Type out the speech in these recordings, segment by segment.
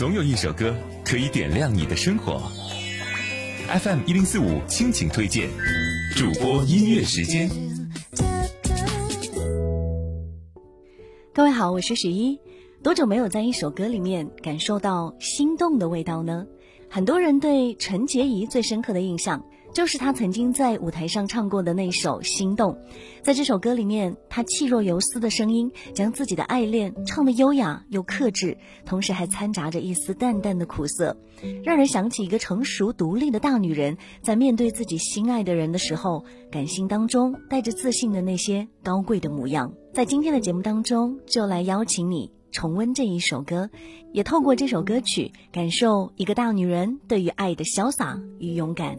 总有一首歌可以点亮你的生活。FM 一零四五倾情推荐，主播音乐时间。各位好，我是十一。多久没有在一首歌里面感受到心动的味道呢？很多人对陈洁仪最深刻的印象。就是他曾经在舞台上唱过的那首《心动》，在这首歌里面，他气若游丝的声音将自己的爱恋唱得优雅又克制，同时还掺杂着一丝淡淡的苦涩，让人想起一个成熟独立的大女人在面对自己心爱的人的时候，感性当中带着自信的那些高贵的模样。在今天的节目当中，就来邀请你重温这一首歌，也透过这首歌曲感受一个大女人对于爱的潇洒与勇敢。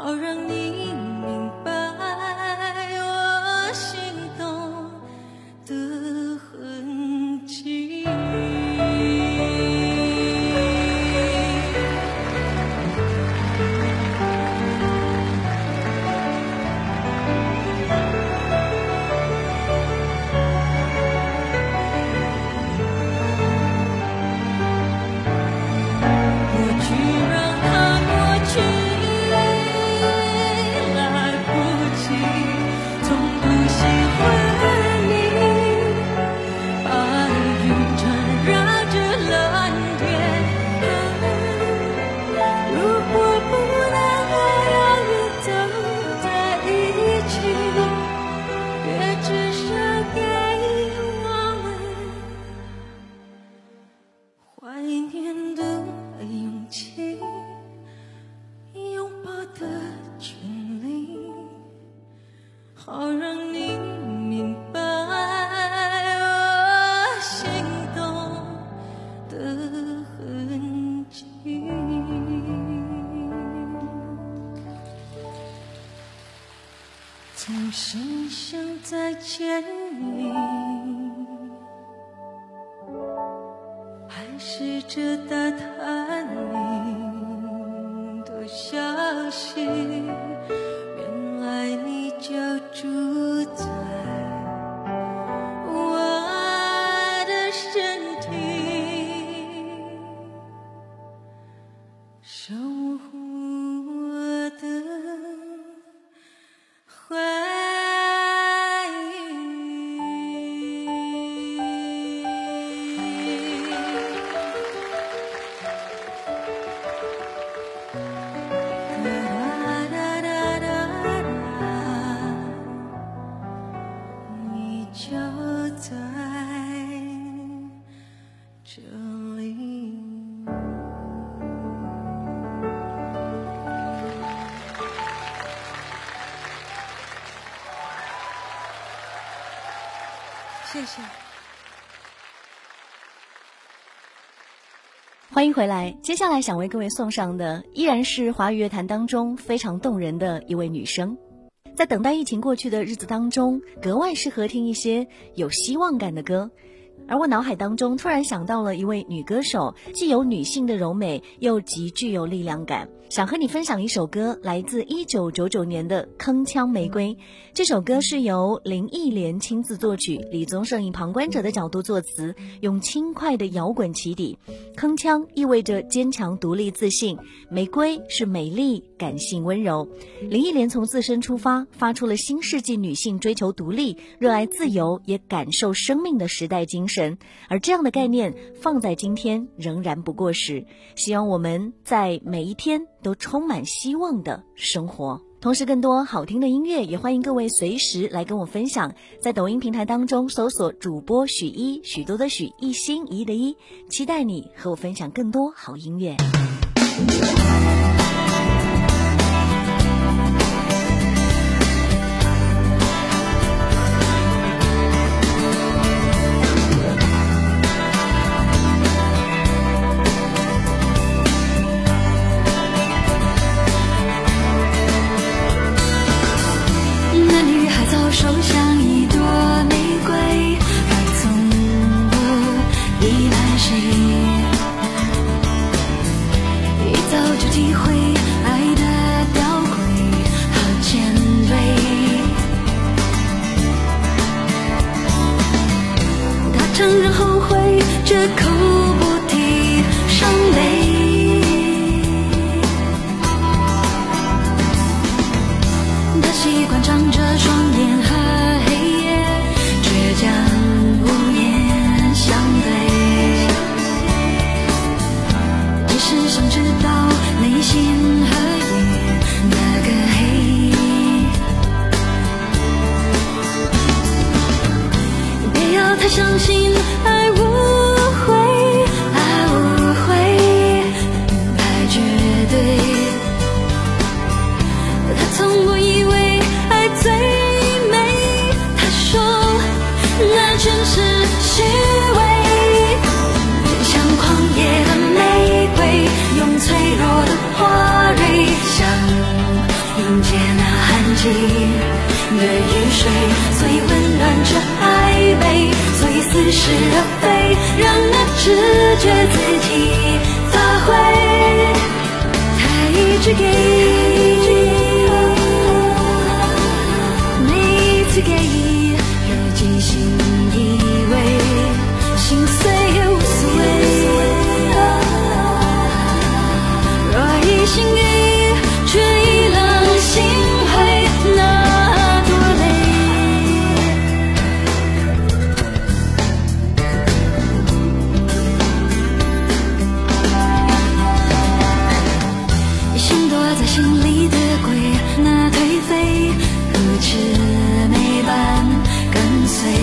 好让你听。心。欢迎回来。接下来想为各位送上的，依然是华语乐坛当中非常动人的一位女生。在等待疫情过去的日子当中，格外适合听一些有希望感的歌。而我脑海当中突然想到了一位女歌手，既有女性的柔美，又极具有力量感。想和你分享一首歌，来自一九九九年的《铿锵玫瑰》。这首歌是由林忆莲亲自作曲，李宗盛以旁观者的角度作词，用轻快的摇滚起底。铿锵意味着坚强、独立、自信；玫瑰是美丽、感性、温柔。林忆莲从自身出发，发出了新世纪女性追求独立、热爱自由，也感受生命的时代精神。而这样的概念放在今天仍然不过时。希望我们在每一天。都充满希望的生活，同时更多好听的音乐，也欢迎各位随时来跟我分享。在抖音平台当中搜索主播许一，许多的许，一心一意的一，期待你和我分享更多好音乐。是而非，让那直觉自己发挥，他一直给。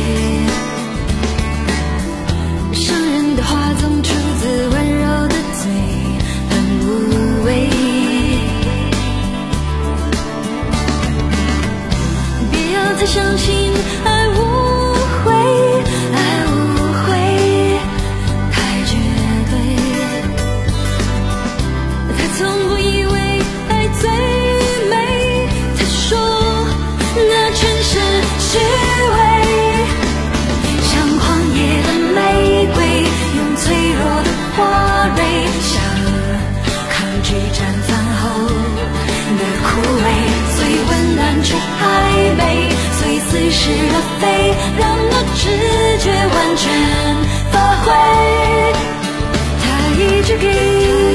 you 随是而飞，让那直觉完全发挥。他一直给。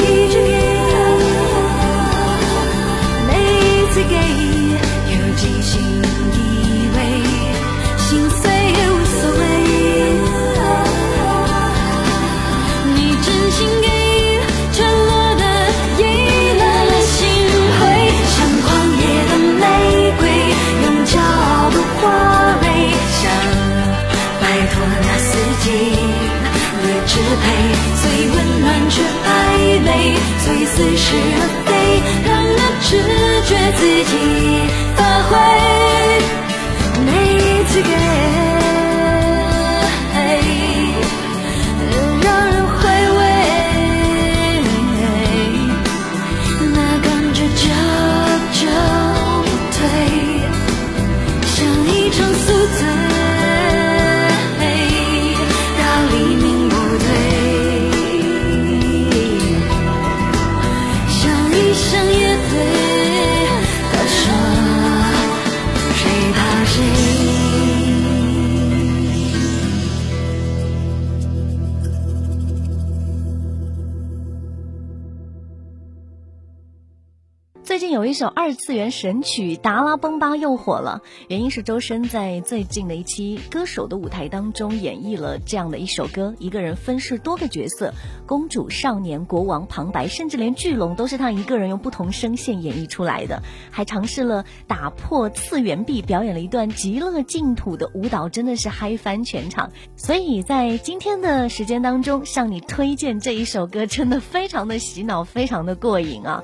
有一首二次元神曲《达拉崩吧》又火了，原因是周深在最近的一期《歌手的舞台》当中演绎了这样的一首歌，一个人分饰多个角色，公主、少年、国王、旁白，甚至连巨龙都是他一个人用不同声线演绎出来的，还尝试了打破次元壁，表演了一段极乐净土的舞蹈，真的是嗨翻全场。所以在今天的时间当中，向你推荐这一首歌，真的非常的洗脑，非常的过瘾啊！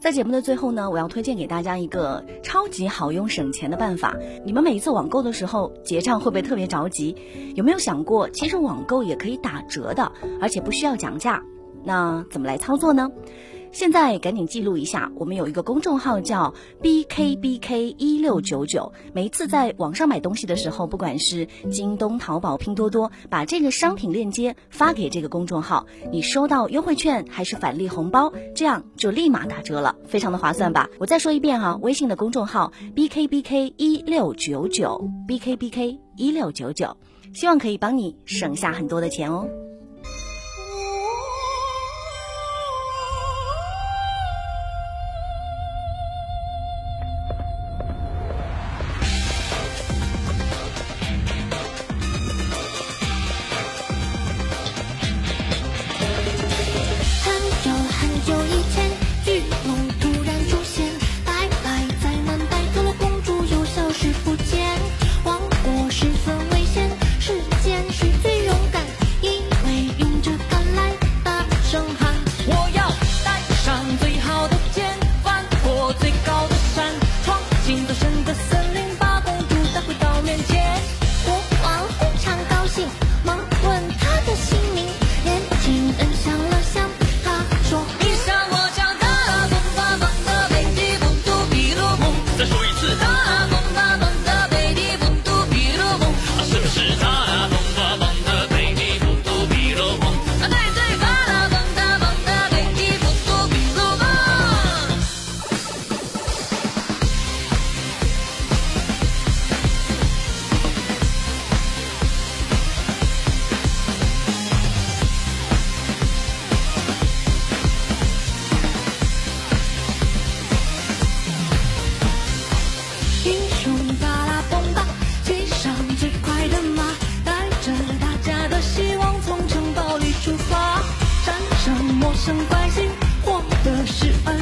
在节目的最后呢，我要推荐给大家一个超级好用、省钱的办法。你们每一次网购的时候结账会不会特别着急？有没有想过，其实网购也可以打折的，而且不需要讲价？那怎么来操作呢？现在赶紧记录一下，我们有一个公众号叫 bkbk 一六九九。每一次在网上买东西的时候，不管是京东、淘宝、拼多多，把这个商品链接发给这个公众号，你收到优惠券还是返利红包，这样就立马打折了，非常的划算吧？我再说一遍哈，微信的公众号 bkbk 一六九九，bkbk 一六九九，希望可以帮你省下很多的钱哦。一